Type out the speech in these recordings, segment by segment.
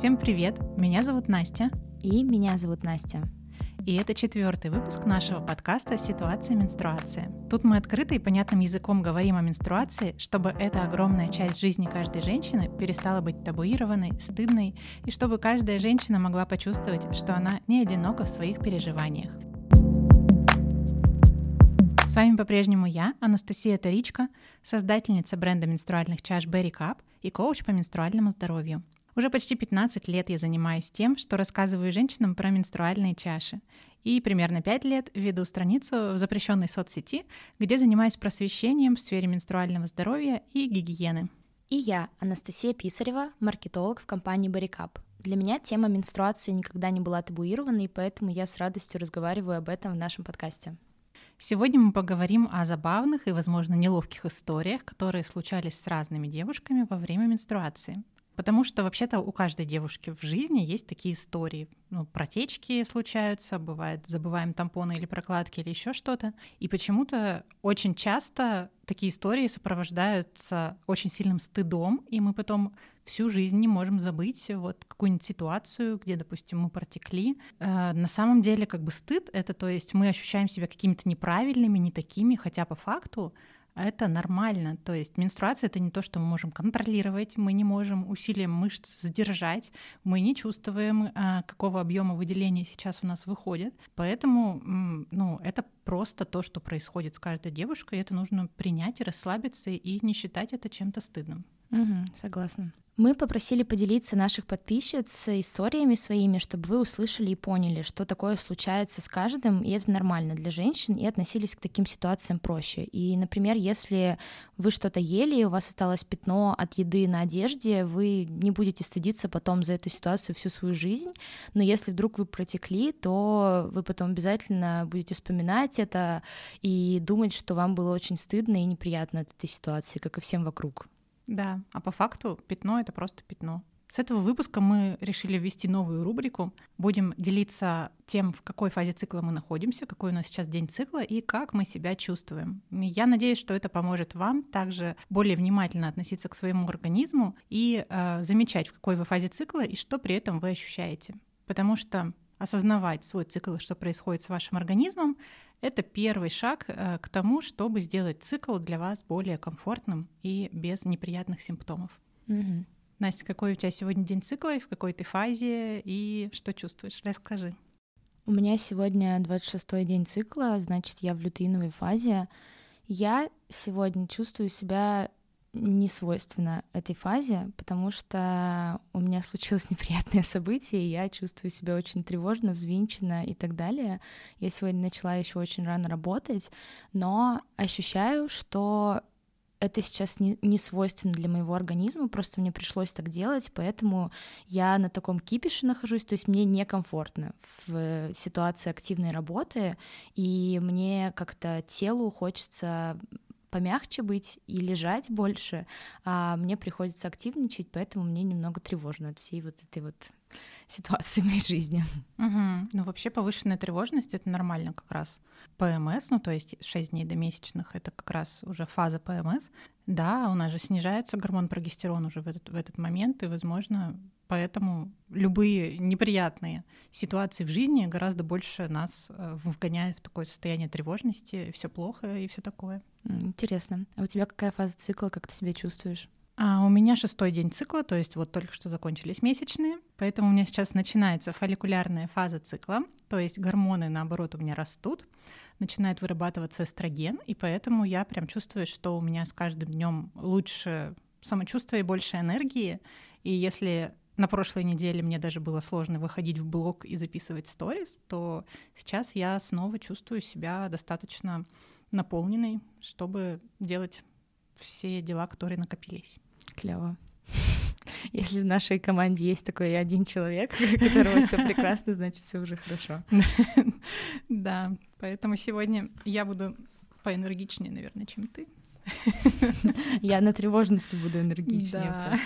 Всем привет! Меня зовут Настя. И меня зовут Настя. И это четвертый выпуск нашего подкаста «Ситуация менструации». Тут мы открыто и понятным языком говорим о менструации, чтобы эта огромная часть жизни каждой женщины перестала быть табуированной, стыдной, и чтобы каждая женщина могла почувствовать, что она не одинока в своих переживаниях. С вами по-прежнему я, Анастасия Таричка, создательница бренда менструальных чаш Berry Cup и коуч по менструальному здоровью. Уже почти 15 лет я занимаюсь тем, что рассказываю женщинам про менструальные чаши. И примерно 5 лет веду страницу в запрещенной соцсети, где занимаюсь просвещением в сфере менструального здоровья и гигиены. И я, Анастасия Писарева, маркетолог в компании Barricap. Для меня тема менструации никогда не была табуированной, поэтому я с радостью разговариваю об этом в нашем подкасте. Сегодня мы поговорим о забавных и, возможно, неловких историях, которые случались с разными девушками во время менструации. Потому что вообще-то у каждой девушки в жизни есть такие истории. Ну, протечки случаются, бывает, забываем тампоны или прокладки или еще что-то. И почему-то очень часто такие истории сопровождаются очень сильным стыдом, и мы потом всю жизнь не можем забыть вот какую-нибудь ситуацию, где, допустим, мы протекли. Э, на самом деле, как бы стыд — это, то есть мы ощущаем себя какими-то неправильными, не такими, хотя по факту это нормально. То есть менструация это не то, что мы можем контролировать, мы не можем усилием мышц сдержать, мы не чувствуем, а, какого объема выделения сейчас у нас выходит. Поэтому ну, это просто то, что происходит с каждой девушкой, это нужно принять и расслабиться и не считать это чем-то стыдным. Угу, согласна. Мы попросили поделиться наших подписчиц историями своими, чтобы вы услышали и поняли, что такое случается с каждым, и это нормально для женщин, и относились к таким ситуациям проще. И, например, если вы что-то ели, и у вас осталось пятно от еды на одежде, вы не будете стыдиться потом за эту ситуацию всю свою жизнь, но если вдруг вы протекли, то вы потом обязательно будете вспоминать это и думать, что вам было очень стыдно и неприятно от этой ситуации, как и всем вокруг. Да, а по факту пятно — это просто пятно. С этого выпуска мы решили ввести новую рубрику. Будем делиться тем, в какой фазе цикла мы находимся, какой у нас сейчас день цикла и как мы себя чувствуем. Я надеюсь, что это поможет вам также более внимательно относиться к своему организму и э, замечать, в какой вы фазе цикла и что при этом вы ощущаете. Потому что осознавать свой цикл, что происходит с вашим организмом, это первый шаг э, к тому, чтобы сделать цикл для вас более комфортным и без неприятных симптомов. Угу. Настя, какой у тебя сегодня день цикла, и в какой ты фазе, и что чувствуешь? Расскажи. У меня сегодня 26-й день цикла, значит, я в лютеиновой фазе. Я сегодня чувствую себя не свойственно этой фазе, потому что у меня случилось неприятное событие, и я чувствую себя очень тревожно, взвинченно и так далее. Я сегодня начала еще очень рано работать, но ощущаю, что это сейчас не, не свойственно для моего организма, просто мне пришлось так делать, поэтому я на таком кипише нахожусь, то есть мне некомфортно в ситуации активной работы, и мне как-то телу хочется помягче быть и лежать больше, а мне приходится активничать, поэтому мне немного тревожно от всей вот этой вот ситуации в моей жизни. Угу. Ну, вообще повышенная тревожность — это нормально как раз. ПМС, ну, то есть 6 дней до месячных, это как раз уже фаза ПМС. Да, у нас же снижается гормон прогестерон уже в этот, в этот момент, и, возможно, поэтому любые неприятные ситуации в жизни гораздо больше нас э, вгоняют в такое состояние тревожности, все плохо и все такое. Интересно. А у тебя какая фаза цикла, как ты себя чувствуешь? А у меня шестой день цикла, то есть вот только что закончились месячные, поэтому у меня сейчас начинается фолликулярная фаза цикла, то есть гормоны, наоборот, у меня растут, начинает вырабатываться эстроген, и поэтому я прям чувствую, что у меня с каждым днем лучше самочувствие и больше энергии, и если на прошлой неделе мне даже было сложно выходить в блог и записывать сторис, то сейчас я снова чувствую себя достаточно наполненной, чтобы делать все дела, которые накопились. Клево. Если в нашей команде есть такой один человек, у которого все прекрасно, значит, все уже хорошо. Да, поэтому сегодня я буду поэнергичнее, наверное, чем ты. Я на тревожности буду энергичнее. Да.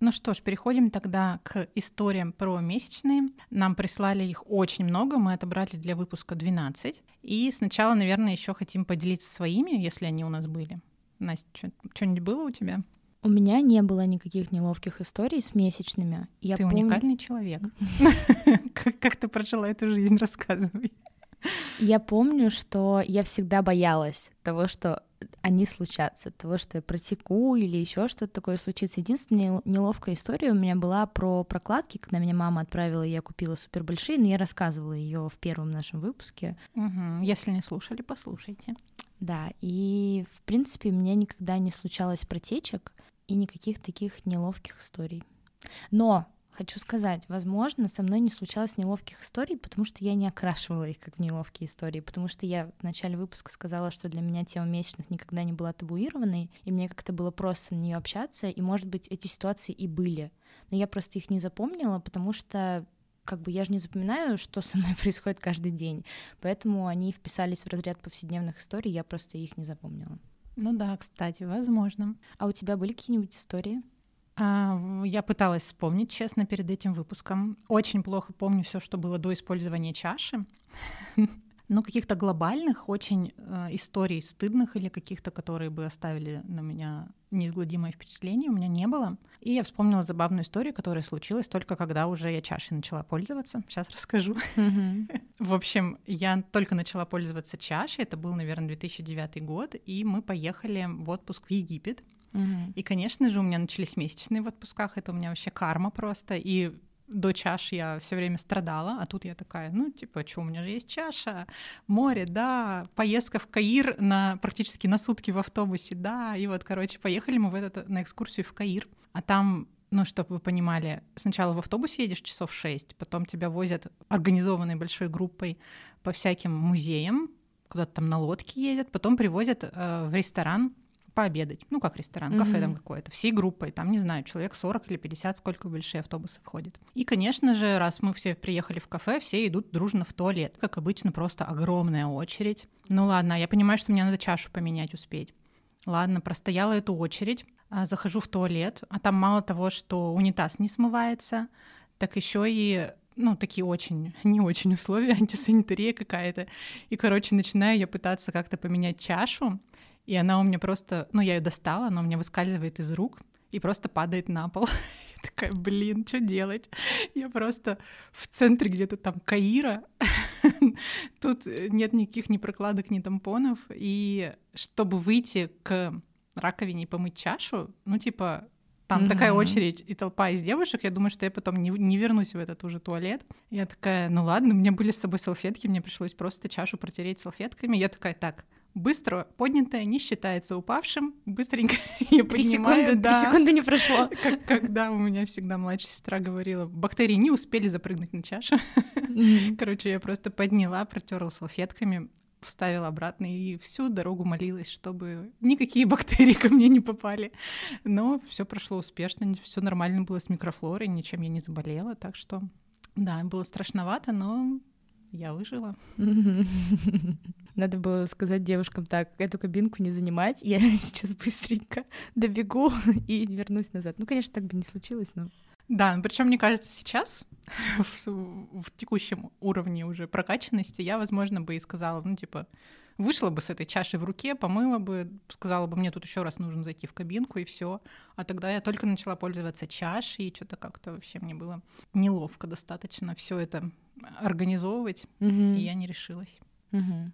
Ну что ж, переходим тогда к историям про месячные. Нам прислали их очень много, мы отобрали для выпуска 12. И сначала, наверное, еще хотим поделиться своими, если они у нас были. Настя, что-нибудь было у тебя? У меня не было никаких неловких историй с месячными. Я ты помню... уникальный человек. Как ты прожила эту жизнь, рассказывай. Я помню, что я всегда боялась того, что они случатся, того, что я протеку или еще что-то такое случится. Единственная неловкая история у меня была про прокладки, когда меня мама отправила, я купила супер большие, но я рассказывала ее в первом нашем выпуске. Угу. Если не слушали, послушайте. Да, и в принципе у меня никогда не случалось протечек и никаких таких неловких историй. Но Хочу сказать, возможно, со мной не случалось неловких историй, потому что я не окрашивала их как неловкие истории, потому что я в начале выпуска сказала, что для меня тема месячных никогда не была табуированной, и мне как-то было просто на нее общаться, и, может быть, эти ситуации и были. Но я просто их не запомнила, потому что как бы я же не запоминаю, что со мной происходит каждый день, поэтому они вписались в разряд повседневных историй, я просто их не запомнила. Ну да, кстати, возможно. А у тебя были какие-нибудь истории? А, я пыталась вспомнить, честно, перед этим выпуском. Очень плохо помню все, что было до использования чаши. Но каких-то глобальных очень э, историй стыдных или каких-то, которые бы оставили на меня неизгладимое впечатление, у меня не было. И я вспомнила забавную историю, которая случилась только когда уже я чашей начала пользоваться. Сейчас расскажу. В общем, я только начала пользоваться чашей. Это был, наверное, 2009 год, и мы поехали в отпуск в Египет. И, конечно же, у меня начались месячные в отпусках. Это у меня вообще карма просто. И до чаш я все время страдала, а тут я такая, ну, типа, что, у меня же есть чаша, море, да, поездка в Каир на практически на сутки в автобусе, да, и вот, короче, поехали мы в этот, на экскурсию в Каир, а там ну, чтобы вы понимали, сначала в автобусе едешь часов шесть, потом тебя возят организованной большой группой по всяким музеям, куда-то там на лодке едет, потом привозят э, в ресторан пообедать. Ну, как ресторан, кафе mm-hmm. там какое-то, всей группой, там, не знаю, человек 40 или 50, сколько большие автобусы входят. И, конечно же, раз мы все приехали в кафе, все идут дружно в туалет. Как обычно, просто огромная очередь. Ну ладно, я понимаю, что мне надо чашу поменять успеть. Ладно, простояла эту очередь, а, захожу в туалет, а там мало того, что унитаз не смывается, так еще и ну, такие очень, не очень условия, антисанитария какая-то. И, короче, начинаю я пытаться как-то поменять чашу, и она у меня просто, ну, я ее достала, она у меня выскальзывает из рук и просто падает на пол. Я такая, блин, что делать? Я просто в центре где-то там Каира, тут нет никаких ни прокладок, ни тампонов, и чтобы выйти к раковине и помыть чашу, ну, типа, там mm-hmm. такая очередь и толпа из девушек, я думаю, что я потом не, не вернусь в этот уже туалет. Я такая, ну ладно, у меня были с собой салфетки, мне пришлось просто чашу протереть салфетками. Я такая, так, быстро поднятое не считается упавшим, быстренько я три секунды, да, три секунды не прошло. Как, когда у меня всегда младшая сестра говорила, бактерии не успели запрыгнуть на чашу. Короче, я просто подняла, протерла салфетками, вставила обратно и всю дорогу молилась, чтобы никакие бактерии ко мне не попали. Но все прошло успешно, все нормально было с микрофлорой, ничем я не заболела, так что да, было страшновато, но я выжила. Надо было сказать девушкам так, эту кабинку не занимать, я сейчас быстренько добегу и вернусь назад. Ну, конечно, так бы не случилось, но... Да, причем мне кажется, сейчас в, в текущем уровне уже прокачанности я, возможно, бы и сказала, ну, типа, вышла бы с этой чашей в руке, помыла бы, сказала бы, мне тут еще раз нужно зайти в кабинку и все. А тогда я только начала пользоваться чашей, и что-то как-то вообще мне было неловко достаточно все это организовывать, mm-hmm. и я не решилась. Mm-hmm.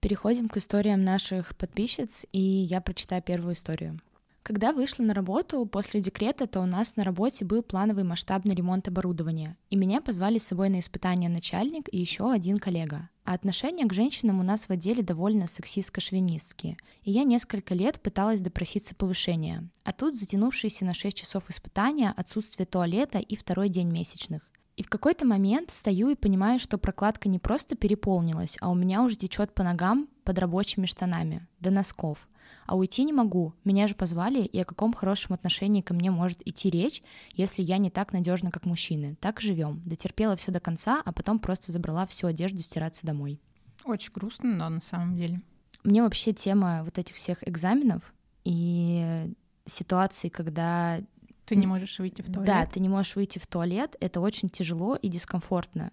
Переходим к историям наших подписчиц, и я прочитаю первую историю. Когда вышла на работу после декрета, то у нас на работе был плановый масштабный ремонт оборудования, и меня позвали с собой на испытание начальник и еще один коллега. А отношения к женщинам у нас в отделе довольно сексистско-шовинистские, и я несколько лет пыталась допроситься повышения. А тут затянувшиеся на 6 часов испытания, отсутствие туалета и второй день месячных. И в какой-то момент стою и понимаю, что прокладка не просто переполнилась, а у меня уже течет по ногам под рабочими штанами, до носков – а уйти не могу. Меня же позвали, и о каком хорошем отношении ко мне может идти речь, если я не так надежна, как мужчины. Так живем. Дотерпела все до конца, а потом просто забрала всю одежду стираться домой. Очень грустно, да, на самом деле. Мне вообще тема вот этих всех экзаменов и ситуаций, когда ты не можешь выйти в туалет. Да, ты не можешь выйти в туалет. Это очень тяжело и дискомфортно.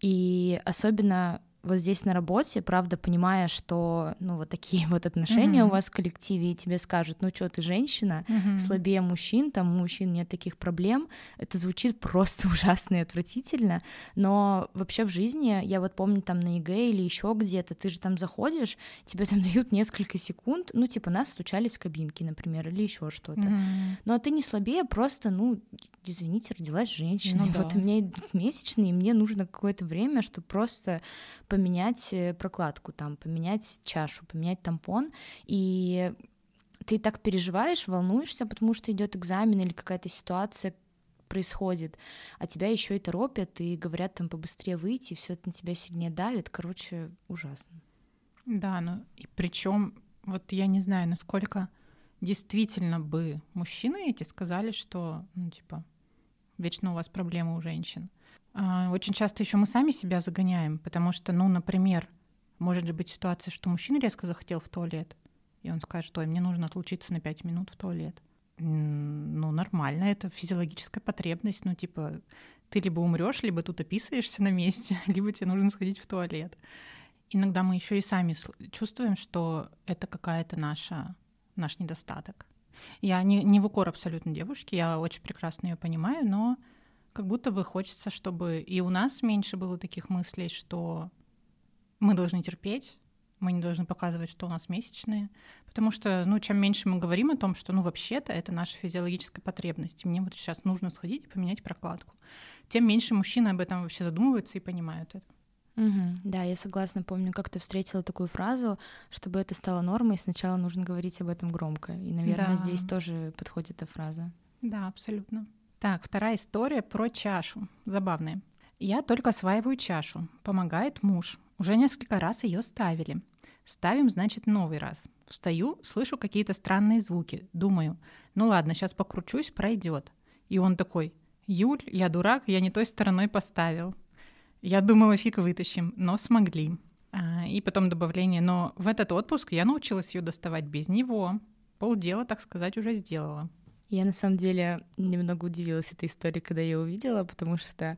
И особенно вот здесь на работе, правда, понимая, что, ну, вот такие вот отношения mm-hmm. у вас в коллективе, и тебе скажут, ну, что, ты женщина, mm-hmm. слабее мужчин, там у мужчин нет таких проблем, это звучит просто ужасно и отвратительно, но вообще в жизни, я вот помню там на ЕГЭ или еще где-то, ты же там заходишь, тебе там дают несколько секунд, ну, типа, нас стучались в кабинке, например, или еще что-то. Mm-hmm. Ну, а ты не слабее, просто, ну, извините, родилась женщина, ну, да. вот у меня месячные, и мне нужно какое-то время, чтобы просто поменять э, прокладку там, поменять чашу, поменять тампон, и ты так переживаешь, волнуешься, потому что идет экзамен или какая-то ситуация происходит, а тебя еще и торопят и говорят там побыстрее выйти, все это на тебя сильнее давит, короче, ужасно. Да, ну и причем вот я не знаю, насколько действительно бы мужчины эти сказали, что, ну, типа, вечно у вас проблемы у женщин. А, очень часто еще мы сами себя загоняем, потому что, ну, например, может же быть ситуация, что мужчина резко захотел в туалет, и он скажет, ой, мне нужно отлучиться на пять минут в туалет. Ну, нормально, это физиологическая потребность. Ну, типа, ты либо умрешь, либо тут описываешься на месте, либо тебе нужно сходить в туалет. Иногда мы еще и сами чувствуем, что это какая-то наша наш недостаток. Я не, не в укор абсолютно девушке, я очень прекрасно ее понимаю, но как будто бы хочется, чтобы и у нас меньше было таких мыслей, что мы должны терпеть, мы не должны показывать, что у нас месячные, потому что, ну, чем меньше мы говорим о том, что, ну, вообще-то это наша физиологическая потребность, и мне вот сейчас нужно сходить и поменять прокладку, тем меньше мужчины об этом вообще задумываются и понимают это. Угу. Да, я согласна. Помню, как ты встретила такую фразу, чтобы это стало нормой, сначала нужно говорить об этом громко. И, наверное, да. здесь тоже подходит эта фраза. Да, абсолютно. Так, вторая история про чашу. Забавная. Я только осваиваю чашу. Помогает муж. Уже несколько раз ее ставили. Ставим, значит, новый раз. Встаю, слышу какие-то странные звуки. Думаю, ну ладно, сейчас покручусь, пройдет. И он такой, Юль, я дурак, я не той стороной поставил. Я думала, фиг вытащим, но смогли. А, и потом добавление, но в этот отпуск я научилась ее доставать без него. Полдела, так сказать, уже сделала. Я на самом деле немного удивилась этой историей, когда я увидела, потому что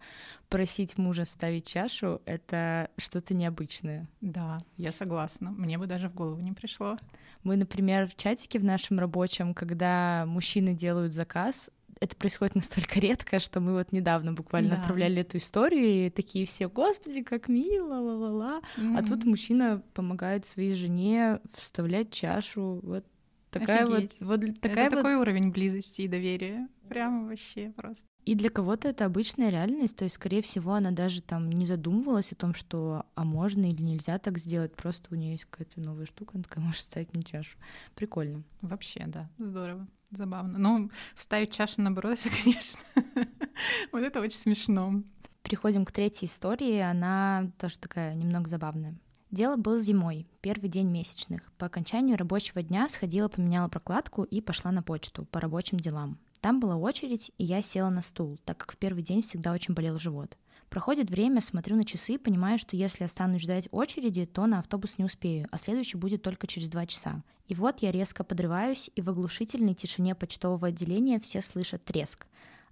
просить мужа ставить чашу — это что-то необычное. Да, я согласна. Мне бы даже в голову не пришло. Мы, например, в чатике в нашем рабочем, когда мужчины делают заказ, это происходит настолько редко, что мы вот недавно буквально да. отправляли эту историю, и такие все, господи, как мило, ла-ла-ла. Mm-hmm. А тут мужчина помогает своей жене вставлять чашу. Вот такая Офигеть. вот, вот такая это вот... такой уровень близости и доверия. Прямо вообще просто. И для кого-то это обычная реальность, то есть, скорее всего, она даже там не задумывалась о том, что а можно или нельзя так сделать, просто у нее есть какая-то новая штука, она такая может ставить мне чашу. Прикольно. Вообще, да, здорово. Забавно. Ну, вставить чашу на бродзе, конечно. вот это очень смешно. Переходим к третьей истории. Она тоже такая немного забавная. Дело было зимой, первый день месячных. По окончанию рабочего дня сходила, поменяла прокладку и пошла на почту по рабочим делам. Там была очередь, и я села на стул, так как в первый день всегда очень болел живот. Проходит время, смотрю на часы, и понимаю, что если останусь ждать очереди, то на автобус не успею, а следующий будет только через два часа. И вот я резко подрываюсь, и в оглушительной тишине почтового отделения все слышат треск.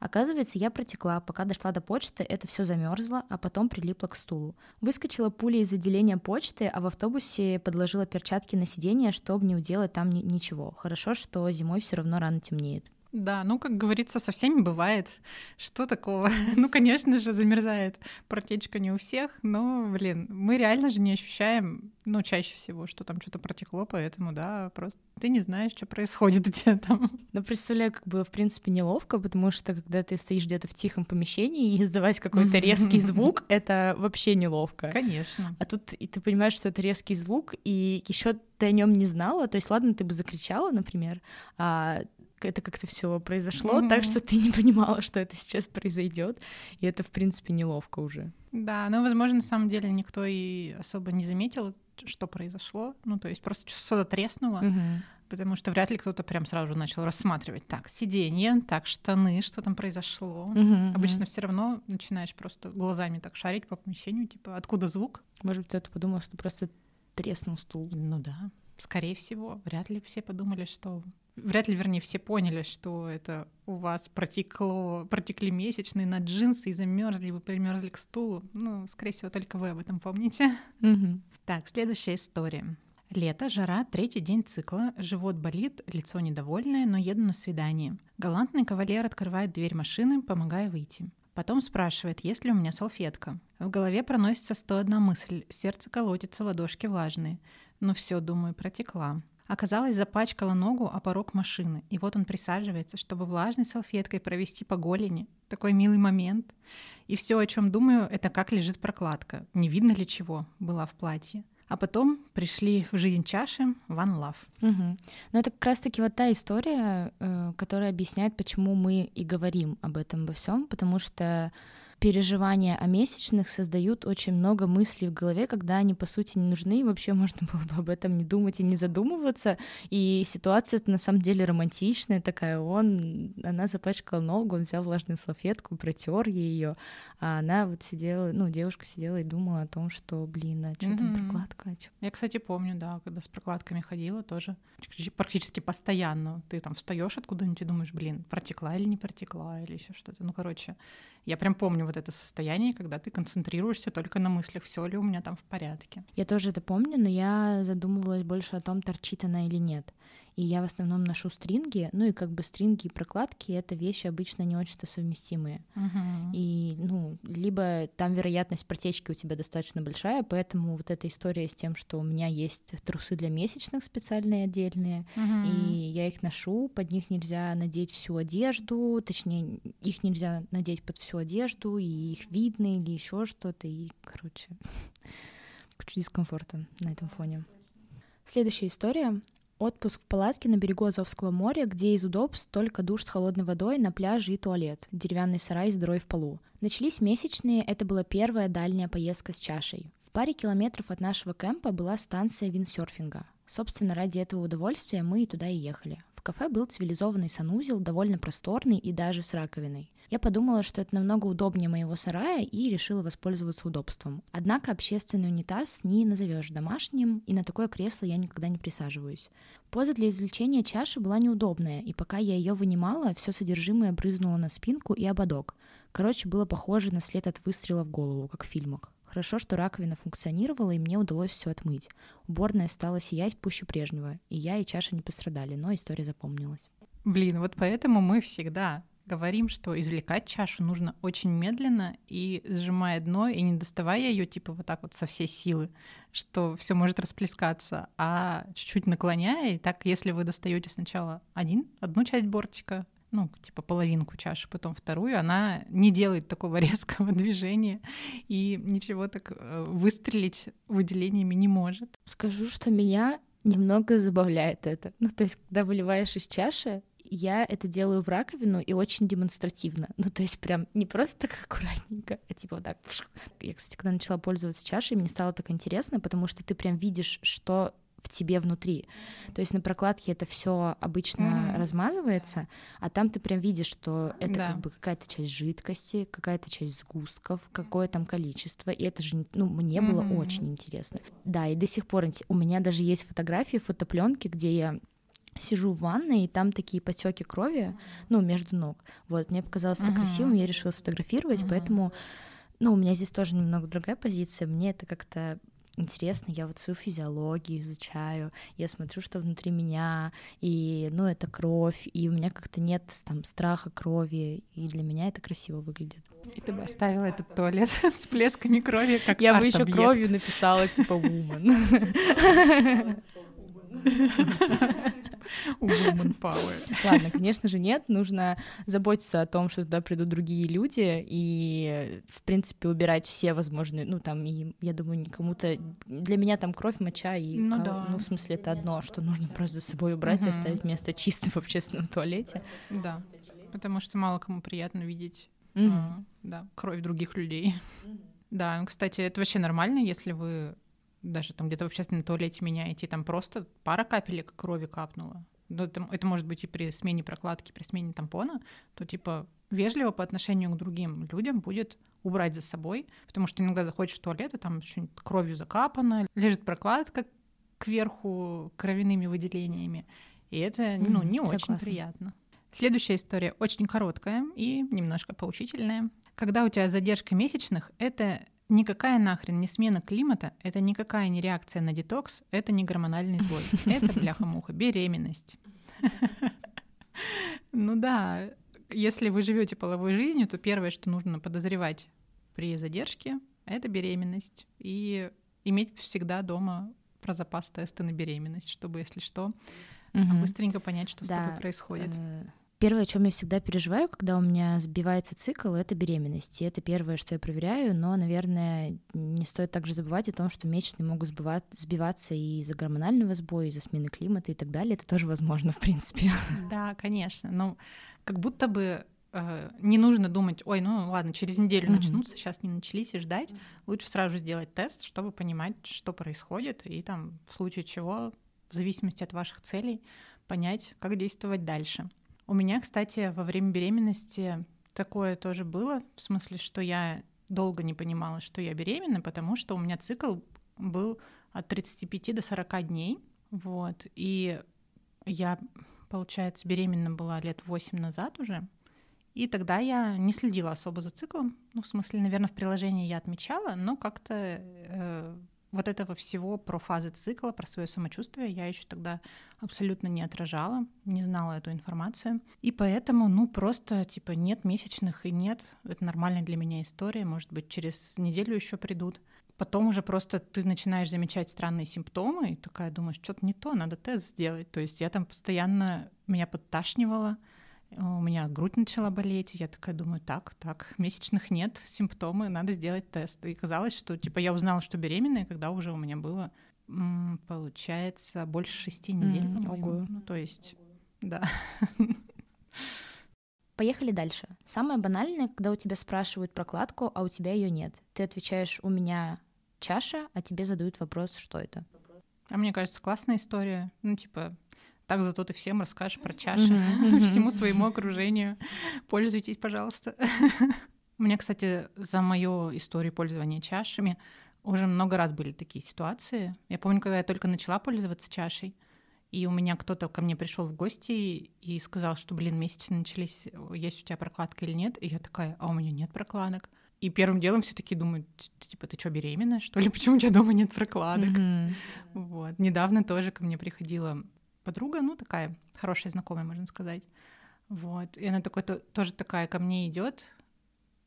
Оказывается, я протекла, пока дошла до почты, это все замерзло, а потом прилипло к стулу. Выскочила пуля из отделения почты, а в автобусе подложила перчатки на сиденье, чтобы не уделать там ни- ничего. Хорошо, что зимой все равно рано темнеет. Да, ну, как говорится, со всеми бывает. Что такого? ну, конечно же, замерзает протечка не у всех, но, блин, мы реально же не ощущаем, ну, чаще всего, что там что-то протекло, поэтому, да, просто ты не знаешь, что происходит у тебя там. Ну, представляю, как было, в принципе, неловко, потому что, когда ты стоишь где-то в тихом помещении и издавать какой-то резкий звук, это вообще неловко. Конечно. А тут и ты понимаешь, что это резкий звук, и еще ты о нем не знала, то есть, ладно, ты бы закричала, например, а это как-то все произошло, mm-hmm. так что ты не понимала, что это сейчас произойдет, и это, в принципе, неловко уже. Да, но, возможно, на самом деле никто и особо не заметил, что произошло. Ну, то есть просто что-то треснуло, mm-hmm. потому что вряд ли кто-то прям сразу же начал рассматривать. Так, сиденье, так, штаны, что там произошло. Mm-hmm. Обычно все равно начинаешь просто глазами так шарить по помещению, типа, откуда звук? Может быть, кто-то подумал, что просто треснул стул. Ну да, скорее всего. Вряд ли все подумали, что вряд ли, вернее, все поняли, что это у вас протекло, протекли месячные на джинсы и замерзли, вы примерзли к стулу. Ну, скорее всего, только вы об этом помните. Так, следующая история. Лето, жара, третий день цикла, живот болит, лицо недовольное, но еду на свидание. Галантный кавалер открывает дверь машины, помогая выйти. Потом спрашивает, есть ли у меня салфетка. В голове проносится 101 мысль, сердце колотится, ладошки влажные. Ну все, думаю, протекла. Оказалось, запачкала ногу о порог машины, и вот он присаживается, чтобы влажной салфеткой провести по голени. Такой милый момент. И все, о чем думаю, это как лежит прокладка. Не видно ли чего была в платье. А потом пришли в жизнь чаши One Love. Мгм. Ну, это как раз-таки вот та история, э, которая объясняет, почему мы и говорим об этом во всем, потому что переживания о месячных создают очень много мыслей в голове, когда они, по сути, не нужны, и вообще можно было бы об этом не думать и не задумываться. И ситуация на самом деле романтичная такая. Он, она запачкала ногу, он взял влажную салфетку, протер ее, а она вот сидела, ну, девушка сидела и думала о том, что, блин, а что там Мгм. прокладка, а чё Я, кстати, помню, да, когда с прокладками ходила тоже практи- практически постоянно. Ты там встаешь откуда-нибудь и думаешь, блин, протекла или не протекла, или еще что-то. Ну, короче, я прям помню вот это состояние, когда ты концентрируешься только на мыслях, все ли у меня там в порядке. Я тоже это помню, но я задумывалась больше о том, торчит она или нет. И я в основном ношу стринги, ну и как бы стринги и прокладки — это вещи обычно не очень-то совместимые. И, ну, либо там вероятность протечки у тебя достаточно большая, поэтому вот эта история с тем, что у меня есть трусы для месячных специальные отдельные, Мгм. и я их ношу, под них нельзя надеть всю одежду, точнее, их нельзя надеть под всю одежду, и их видно или еще что-то, и, короче, куча дискомфорта на этом фоне. Следующая история. Отпуск в палатке на берегу Азовского моря, где из удобств только душ с холодной водой на пляже и туалет, деревянный сарай с дырой в полу. Начались месячные, это была первая дальняя поездка с чашей. В паре километров от нашего кемпа была станция виндсерфинга. Собственно, ради этого удовольствия мы и туда и ехали. В кафе был цивилизованный санузел, довольно просторный и даже с раковиной. Я подумала, что это намного удобнее моего сарая и решила воспользоваться удобством. Однако общественный унитаз не назовешь домашним, и на такое кресло я никогда не присаживаюсь. Поза для извлечения чаши была неудобная, и пока я ее вынимала, все содержимое брызнуло на спинку и ободок. Короче, было похоже на след от выстрела в голову, как в фильмах. Хорошо, что раковина функционировала, и мне удалось все отмыть. Уборная стала сиять пуще прежнего, и я и чаша не пострадали, но история запомнилась. Блин, вот поэтому мы всегда говорим, что извлекать чашу нужно очень медленно и сжимая дно, и не доставая ее типа вот так вот со всей силы, что все может расплескаться, а чуть-чуть наклоняя, и так, если вы достаете сначала один, одну часть бортика, ну, типа половинку чаши, потом вторую, она не делает такого резкого движения и ничего так э, выстрелить выделениями не может. Скажу, что меня немного забавляет это. Ну, то есть, когда выливаешь из чаши, я это делаю в раковину и очень демонстративно. Ну, то есть прям не просто так аккуратненько, а типа вот так. Я, кстати, когда начала пользоваться чашей, мне стало так интересно, потому что ты прям видишь, что в тебе внутри. То есть на прокладке это все обычно Мгм. размазывается, а там ты прям видишь, что это Да. как бы какая-то часть жидкости, какая-то часть сгустков, какое там количество. И это же, ну, мне было Мгм. очень интересно. Да, и до сих пор у меня даже есть фотографии, фотопленки, где я сижу в ванной, и там такие потеки крови, ну, между ног. Вот, мне показалось так Мгм. красивым, я решила сфотографировать, Мгм. поэтому, ну, у меня здесь тоже немного другая позиция, мне это как-то интересно, я вот свою физиологию изучаю, я смотрю, что внутри меня, и, ну, это кровь, и у меня как-то нет там страха крови, и для меня это красиво выглядит. И ты бы оставила этот туалет с плесками крови, как Я бы еще кровью написала, типа, woman. Woman power. Ладно, конечно же, нет. Нужно заботиться о том, что туда придут другие люди, и, в принципе, убирать все возможные, ну, там, и, я думаю, никому-то... Для меня там кровь, моча и... Ну кол- да. ну, в смысле, это одно, что нужно просто за собой убрать и Мгм. оставить место чистым в общественном туалете. Да, потому что мало кому приятно видеть Мгм. а, да, кровь других людей. Да, ну, кстати, это вообще нормально, если вы даже там где-то в общественном туалете меняете, и там просто пара капелек крови капнула. Ну, это, это может быть и при смене прокладки, при смене тампона, то типа вежливо по отношению к другим людям будет убрать за собой, потому что иногда заходишь в туалет, и там что-нибудь кровью закапано, лежит прокладка кверху кровяными выделениями, И это, ну, не Согласна. очень приятно. Следующая история очень короткая и немножко поучительная. Когда у тебя задержка месячных, это никакая нахрен не смена климата, это никакая не реакция на детокс, это не гормональный сбой, это бляха-муха, беременность. Ну да, если вы живете половой жизнью, то первое, что нужно подозревать при задержке, это беременность. И иметь всегда дома про запас теста на беременность, чтобы, если что, быстренько понять, что с тобой происходит. Первое, о чем я всегда переживаю, когда у меня сбивается цикл, это беременность. И это первое, что я проверяю, но, наверное, не стоит также забывать о том, что месячные могут сбивать, сбиваться и из-за гормонального сбоя, из-за смены климата и так далее. Это тоже возможно, в принципе. Да, конечно. Но как будто бы э, не нужно думать, ой, ну ладно, через неделю mm-hmm. начнутся, сейчас не начались и ждать. Лучше сразу сделать тест, чтобы понимать, что происходит, и там в случае чего, в зависимости от ваших целей, понять, как действовать дальше. У меня, кстати, во время беременности такое тоже было, в смысле, что я долго не понимала, что я беременна, потому что у меня цикл был от 35 до 40 дней, вот, и я получается, беременна была лет 8 назад уже. И тогда я не следила особо за циклом. Ну, в смысле, наверное, в приложении я отмечала, но как-то э, вот этого всего про фазы цикла, про свое самочувствие я еще тогда абсолютно не отражала, не знала эту информацию. И поэтому, ну, просто, типа, нет месячных и нет. Это нормальная для меня история. Может быть, через неделю еще придут. Потом уже просто ты начинаешь замечать странные симптомы, и такая думаешь, что-то не то, надо тест сделать. То есть я там постоянно, меня подташнивало, у меня грудь начала болеть, и я такая думаю, так, так, месячных нет, симптомы, надо сделать тест. И казалось, что, типа, я узнала, что беременная, когда уже у меня было, получается, больше шести недель, mm, ого. Ну, то есть, да. Поехали дальше. Самое банальное, когда у тебя спрашивают прокладку, а у тебя ее нет. Ты отвечаешь, у меня чаша, а тебе задают вопрос, что это. А мне кажется, классная история. Ну, типа, так зато ты всем расскажешь про чаши, всему своему окружению. Пользуйтесь, пожалуйста. У меня, кстати, за мою историю пользования чашами уже много раз были такие ситуации. Я помню, когда я только начала пользоваться чашей, и у меня кто-то ко мне пришел в гости и сказал, что, блин, месячные начались, есть у тебя прокладка или нет? И я такая, а у меня нет прокладок. И первым делом все таки думают, типа, ты что, беременная, что ли? Почему у тебя дома нет прокладок? Mm-hmm. Вот. Недавно тоже ко мне приходила подруга, ну, такая хорошая знакомая, можно сказать. Вот. И она такой, то, тоже такая ко мне идет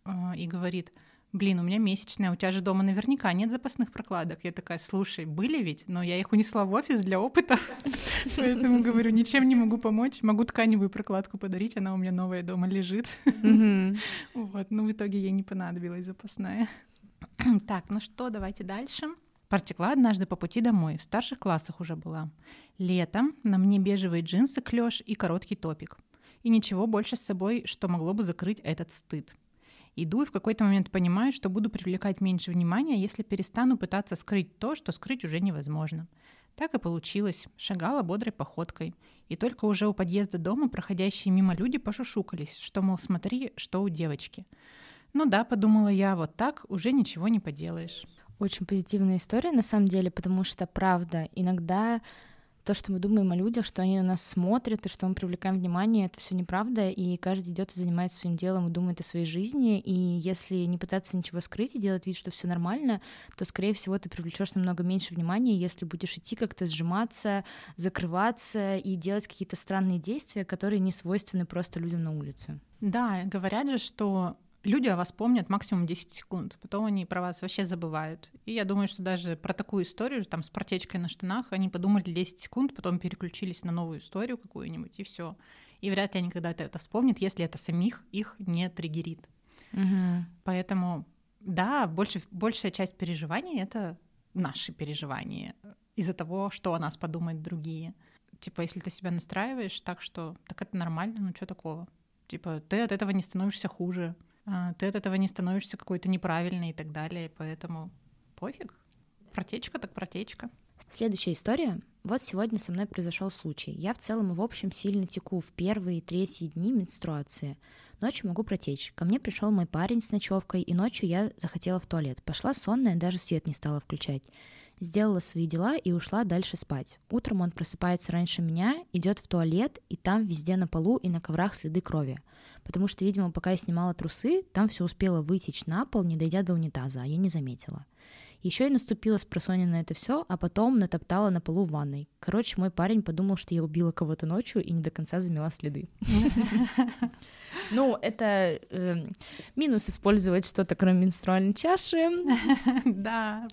э, и говорит, блин, у меня месячная, у тебя же дома наверняка нет запасных прокладок. Я такая, слушай, были ведь, но я их унесла в офис для опыта, поэтому говорю, ничем не могу помочь. Могу тканевую прокладку подарить, она у меня новая дома лежит. Вот, но в итоге ей не понадобилась запасная. Так, ну что, давайте дальше. Протекла однажды по пути домой, в старших классах уже была. Летом на мне бежевые джинсы, клеш и короткий топик. И ничего больше с собой, что могло бы закрыть этот стыд. Иду и в какой-то момент понимаю, что буду привлекать меньше внимания, если перестану пытаться скрыть то, что скрыть уже невозможно. Так и получилось. Шагала бодрой походкой. И только уже у подъезда дома проходящие мимо люди пошушукались, что, мол, смотри, что у девочки. Ну да, подумала я, вот так уже ничего не поделаешь. Очень позитивная история, на самом деле, потому что, правда, иногда то, что мы думаем о людях, что они на нас смотрят, и что мы привлекаем внимание, это все неправда, и каждый идет и занимается своим делом и думает о своей жизни, и если не пытаться ничего скрыть и делать вид, что все нормально, то, скорее всего, ты привлечешь намного меньше внимания, если будешь идти как-то сжиматься, закрываться и делать какие-то странные действия, которые не свойственны просто людям на улице. Да, говорят же, что люди о вас помнят максимум 10 секунд, потом они про вас вообще забывают. И я думаю, что даже про такую историю, там, с протечкой на штанах, они подумали 10 секунд, потом переключились на новую историю какую-нибудь, и все. И вряд ли они когда-то это вспомнят, если это самих их не триггерит. Угу. Поэтому, да, больше, большая часть переживаний — это наши переживания из-за того, что о нас подумают другие. Типа, если ты себя настраиваешь так, что так это нормально, ну что такого? Типа, ты от этого не становишься хуже, ты от этого не становишься какой-то неправильной и так далее, поэтому пофиг. Протечка так протечка. Следующая история. Вот сегодня со мной произошел случай. Я в целом и в общем сильно теку в первые и третьи дни менструации. Ночью могу протечь. Ко мне пришел мой парень с ночевкой, и ночью я захотела в туалет. Пошла сонная, даже свет не стала включать. Сделала свои дела и ушла дальше спать. Утром он просыпается раньше меня, идет в туалет, и там везде на полу и на коврах следы крови. Потому что, видимо, пока я снимала трусы, там все успело вытечь на пол, не дойдя до унитаза, а я не заметила. Еще и наступила с просони на это все, а потом натоптала на полу в ванной. Короче, мой парень подумал, что я убила кого-то ночью и не до конца замела следы. Ну, это э, минус использовать что-то, кроме менструальной чаши. Да,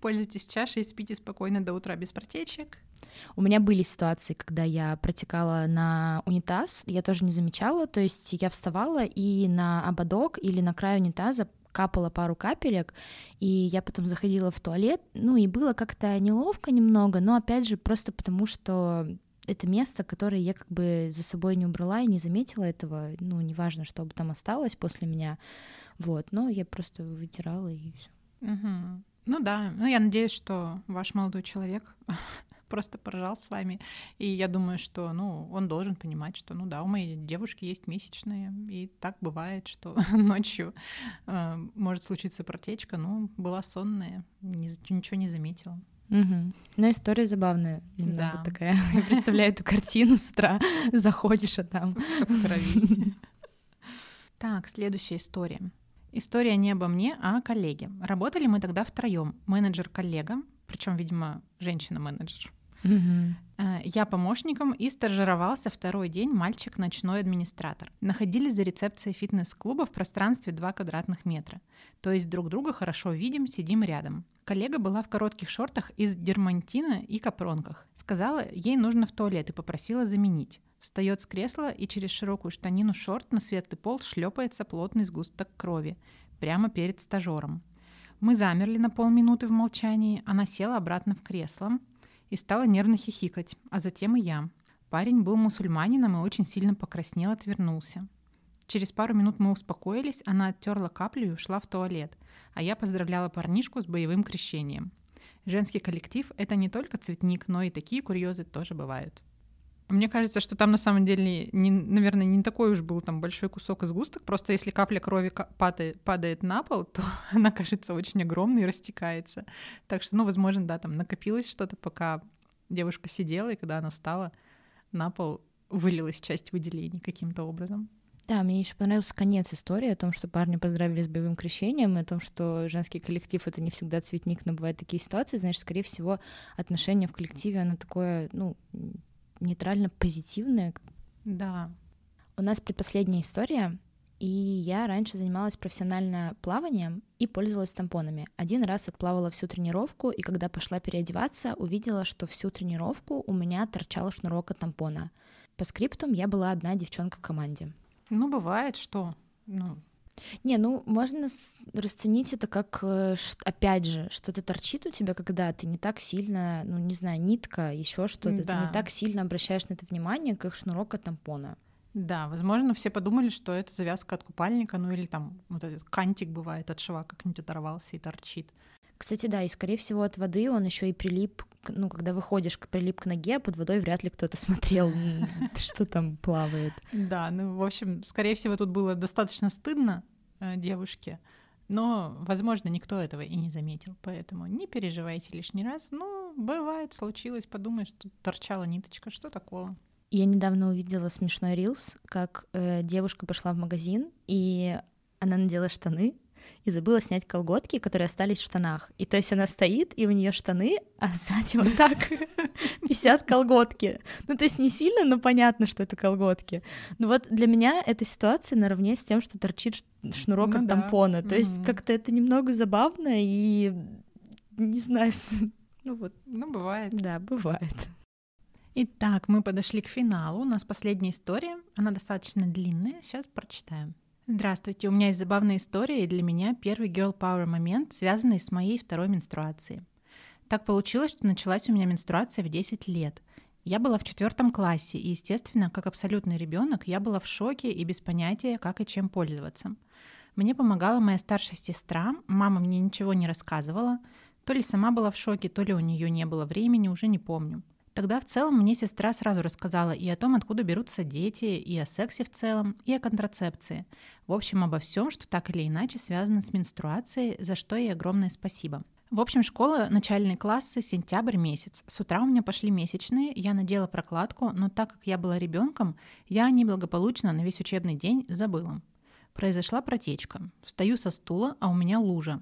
пользуйтесь чашей и спите спокойно до утра без протечек. У меня были ситуации, когда я протекала на унитаз, я тоже не замечала, то есть я вставала и на ободок или на край унитаза капала пару капелек, и я потом заходила в туалет, ну и было как-то неловко немного, но опять же просто потому, что это место, которое я как бы за собой не убрала и не заметила этого, ну, неважно, что бы там осталось после меня, вот, но я просто вытирала и все. Угу. Ну да, ну я надеюсь, что ваш молодой человек просто поржал с вами, и я думаю, что, ну, он должен понимать, что, ну да, у моей девушки есть месячные, и так бывает, что ночью э, может случиться протечка, ну, была сонная, ни, ничего не заметила. Угу. Ну, история забавная, немного да. такая. Я представляю эту картину с утра, заходишь, а там. Так, следующая история. История не обо мне, а о коллеге. Работали мы тогда втроем. Менеджер-коллега, причем, видимо, женщина-менеджер. Угу. Я помощником и стажировался второй день мальчик-ночной администратор. Находились за рецепцией фитнес-клуба в пространстве 2 квадратных метра. То есть друг друга хорошо видим, сидим рядом. Коллега была в коротких шортах из дермантина и капронках. Сказала, ей нужно в туалет и попросила заменить. Встает с кресла и через широкую штанину шорт на светлый пол шлепается плотный сгусток крови. Прямо перед стажером. Мы замерли на полминуты в молчании. Она села обратно в кресло и стала нервно хихикать, а затем и я. Парень был мусульманином и очень сильно покраснел, отвернулся. Через пару минут мы успокоились, она оттерла каплю и ушла в туалет – а я поздравляла парнишку с боевым крещением. Женский коллектив — это не только цветник, но и такие курьезы тоже бывают. Мне кажется, что там на самом деле, не, наверное, не такой уж был там большой кусок из густок. Просто если капля крови падает, падает на пол, то она кажется очень огромной и растекается. Так что, ну, возможно, да, там накопилось что-то, пока девушка сидела, и когда она встала, на пол вылилась часть выделений каким-то образом. Да, мне еще понравился конец истории о том, что парни поздравили с боевым крещением, и о том, что женский коллектив это не всегда цветник, но бывают такие ситуации, значит, скорее всего, отношение в коллективе, оно такое, ну, нейтрально позитивное. Да. У нас предпоследняя история, и я раньше занималась профессионально плаванием и пользовалась тампонами. Один раз отплавала всю тренировку, и когда пошла переодеваться, увидела, что всю тренировку у меня торчал шнурок от тампона. По скриптум я была одна девчонка в команде. Ну, бывает, что. Ну, не, ну можно расценить это как, э, опять же, что-то торчит у тебя, когда ты не так сильно, ну не знаю, нитка, еще что-то, да. ты не так сильно обращаешь на это внимание, как шнурок от тампона. Да, возможно, все подумали, что это завязка от купальника, ну или там вот этот кантик бывает от шва как-нибудь оторвался и торчит. Кстати, да, и скорее всего от воды он еще и прилип, ну, когда выходишь, прилип к ноге, а под водой вряд ли кто-то смотрел, что там плавает. Да, ну, в общем, скорее всего, тут было достаточно стыдно э, девушке, но, возможно, никто этого и не заметил, поэтому не переживайте лишний раз. Ну, бывает, случилось, подумаешь, тут торчала ниточка, что такого? Я недавно увидела смешной рилс, как э, девушка пошла в магазин, и она надела штаны, и забыла снять колготки, которые остались в штанах. И то есть она стоит, и у нее штаны, а сзади вот так висят колготки. Ну, то есть не сильно, но понятно, что это колготки. Но вот для меня эта ситуация наравне с тем, что торчит шнурок ну, от да. тампона. То есть как-то это немного забавно и не знаю, ну вот. Ну, бывает. Да, бывает. Итак, мы подошли к финалу. У нас последняя история. Она достаточно длинная. Сейчас прочитаем. Здравствуйте, у меня есть забавная история, и для меня первый girl power момент, связанный с моей второй менструацией. Так получилось, что началась у меня менструация в 10 лет. Я была в четвертом классе, и, естественно, как абсолютный ребенок, я была в шоке и без понятия, как и чем пользоваться. Мне помогала моя старшая сестра, мама мне ничего не рассказывала, то ли сама была в шоке, то ли у нее не было времени, уже не помню. Тогда в целом мне сестра сразу рассказала и о том, откуда берутся дети, и о сексе в целом, и о контрацепции. В общем, обо всем, что так или иначе связано с менструацией, за что ей огромное спасибо. В общем, школа, начальные классы, сентябрь месяц. С утра у меня пошли месячные, я надела прокладку, но так как я была ребенком, я неблагополучно на весь учебный день забыла. Произошла протечка. Встаю со стула, а у меня лужа.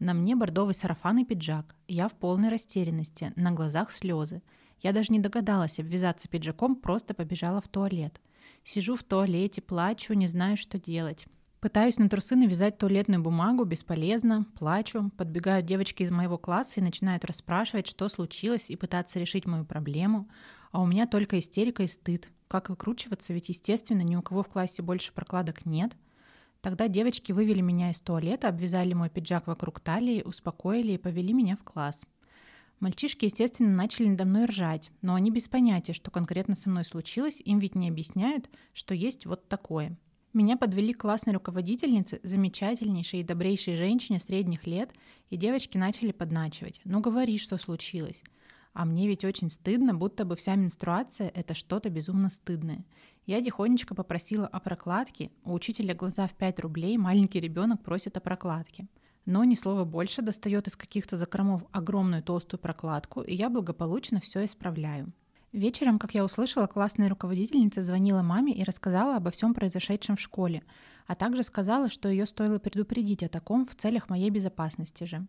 На мне бордовый сарафан и пиджак. Я в полной растерянности, на глазах слезы. Я даже не догадалась обвязаться пиджаком, просто побежала в туалет. Сижу в туалете, плачу, не знаю, что делать. Пытаюсь на трусы навязать туалетную бумагу, бесполезно, плачу. Подбегают девочки из моего класса и начинают расспрашивать, что случилось, и пытаться решить мою проблему. А у меня только истерика и стыд. Как выкручиваться, ведь, естественно, ни у кого в классе больше прокладок нет. Тогда девочки вывели меня из туалета, обвязали мой пиджак вокруг талии, успокоили и повели меня в класс. Мальчишки, естественно, начали надо мной ржать, но они без понятия, что конкретно со мной случилось, им ведь не объясняют, что есть вот такое – меня подвели к классной руководительнице, замечательнейшей и добрейшей женщине средних лет, и девочки начали подначивать. «Ну говори, что случилось». А мне ведь очень стыдно, будто бы вся менструация — это что-то безумно стыдное. Я тихонечко попросила о прокладке, у учителя глаза в 5 рублей, маленький ребенок просит о прокладке. Но ни слова больше достает из каких-то закромов огромную толстую прокладку, и я благополучно все исправляю. Вечером, как я услышала, классная руководительница звонила маме и рассказала обо всем произошедшем в школе, а также сказала, что ее стоило предупредить о таком в целях моей безопасности же.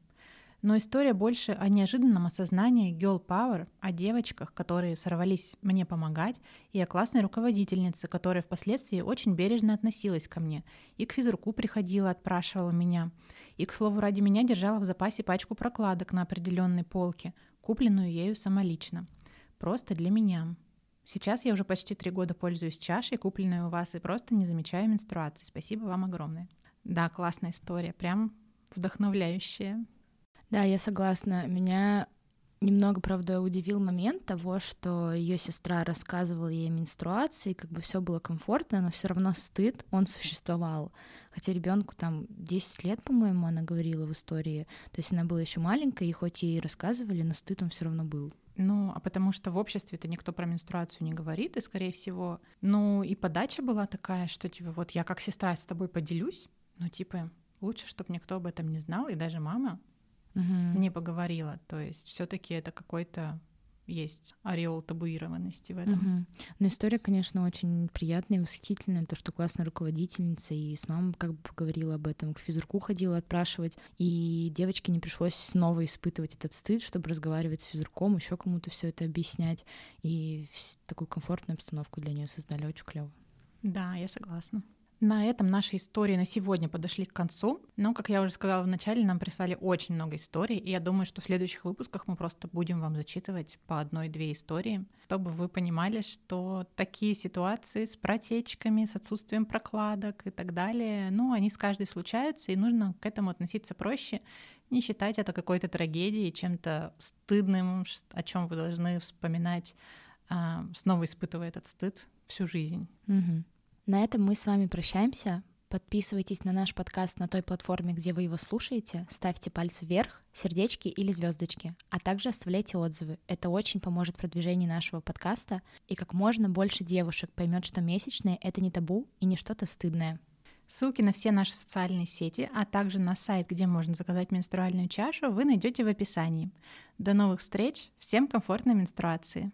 Но история больше о неожиданном осознании girl power, о девочках, которые сорвались мне помогать, и о классной руководительнице, которая впоследствии очень бережно относилась ко мне, и к физруку приходила, отпрашивала меня, и, к слову, ради меня держала в запасе пачку прокладок на определенной полке, купленную ею самолично – просто для меня. Сейчас я уже почти три года пользуюсь чашей, купленной у вас, и просто не замечаю менструации. Спасибо вам огромное. Да, классная история, прям вдохновляющая. Да, я согласна. Меня немного, правда, удивил момент того, что ее сестра рассказывала ей о менструации, как бы все было комфортно, но все равно стыд, он существовал. Хотя ребенку там 10 лет, по-моему, она говорила в истории. То есть она была еще маленькая, и хоть ей рассказывали, но стыд он все равно был. Ну, а потому что в обществе-то никто про менструацию не говорит, и, скорее всего, ну, и подача была такая, что, типа, вот я как сестра с тобой поделюсь, ну, типа, лучше, чтобы никто об этом не знал, и даже мама угу. не поговорила. То есть все таки это какой-то есть ореол табуированности в этом. Угу. Но история, конечно, очень приятная и восхитительная. То, что классная руководительница и с мамой как бы поговорила об этом, к физруку ходила отпрашивать, и девочке не пришлось снова испытывать этот стыд, чтобы разговаривать с физруком, еще кому-то все это объяснять. И такую комфортную обстановку для нее создали очень клево. Да, я согласна. На этом наши истории на сегодня подошли к концу. Но, как я уже сказала в начале, нам прислали очень много историй, и я думаю, что в следующих выпусках мы просто будем вам зачитывать по одной-две истории, чтобы вы понимали, что такие ситуации с протечками, с отсутствием прокладок и так далее, ну, они с каждой случаются, и нужно к этому относиться проще, не считать это какой-то трагедией, чем-то стыдным, о чем вы должны вспоминать, а, снова испытывая этот стыд всю жизнь. Угу. На этом мы с вами прощаемся. Подписывайтесь на наш подкаст на той платформе, где вы его слушаете, ставьте пальцы вверх, сердечки или звездочки, а также оставляйте отзывы. Это очень поможет продвижению нашего подкаста, и как можно больше девушек поймет, что месячные — это не табу и не что-то стыдное. Ссылки на все наши социальные сети, а также на сайт, где можно заказать менструальную чашу, вы найдете в описании. До новых встреч! Всем комфортной менструации!